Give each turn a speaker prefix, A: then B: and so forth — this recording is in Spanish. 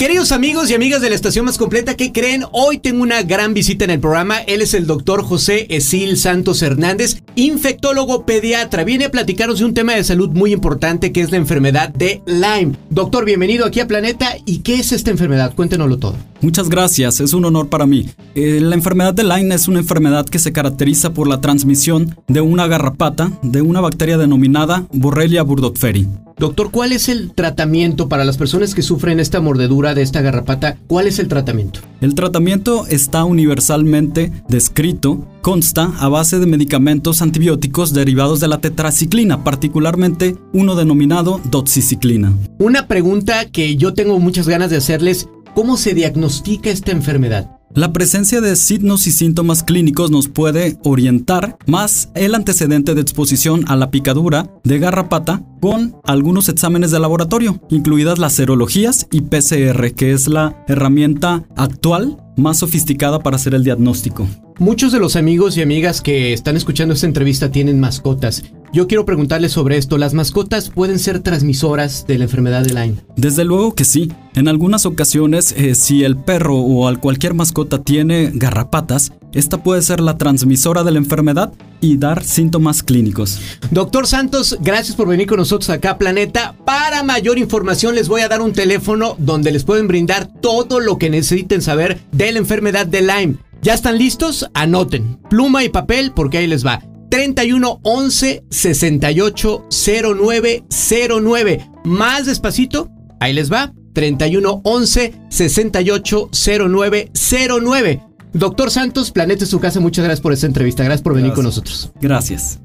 A: Queridos amigos y amigas de la estación más completa, ¿qué creen? Hoy tengo una gran visita en el programa. Él es el doctor José Esil Santos Hernández, infectólogo pediatra. Viene a platicarnos de un tema de salud muy importante que es la enfermedad de Lyme. Doctor, bienvenido aquí a Planeta. ¿Y qué es esta enfermedad? Cuéntenoslo todo.
B: Muchas gracias, es un honor para mí. Eh, la enfermedad de Lyme es una enfermedad que se caracteriza por la transmisión de una garrapata de una bacteria denominada Borrelia burgdorferi.
A: Doctor, ¿cuál es el tratamiento para las personas que sufren esta mordedura de esta garrapata? ¿Cuál es el tratamiento?
B: El tratamiento está universalmente descrito, consta a base de medicamentos antibióticos derivados de la tetraciclina, particularmente uno denominado doxiciclina.
A: Una pregunta que yo tengo muchas ganas de hacerles, ¿cómo se diagnostica esta enfermedad?
B: La presencia de signos y síntomas clínicos nos puede orientar más el antecedente de exposición a la picadura de garrapata con algunos exámenes de laboratorio, incluidas las serologías y PCR, que es la herramienta actual más sofisticada para hacer el diagnóstico.
A: Muchos de los amigos y amigas que están escuchando esta entrevista tienen mascotas. Yo quiero preguntarles sobre esto. ¿Las mascotas pueden ser transmisoras de la enfermedad de Lyme?
B: Desde luego que sí. En algunas ocasiones, eh, si el perro o cualquier mascota tiene garrapatas, esta puede ser la transmisora de la enfermedad y dar síntomas clínicos.
A: Doctor Santos, gracias por venir con nosotros acá, Planeta. Para mayor información les voy a dar un teléfono donde les pueden brindar todo lo que necesiten saber de la enfermedad de Lyme. ¿Ya están listos? Anoten. Pluma y papel porque ahí les va. 31 11 68 09 09. Más despacito, ahí les va. 31 11 68 09 09. Doctor Santos, Planeta es su casa. Muchas gracias por esta entrevista. Gracias por venir con nosotros.
B: Gracias.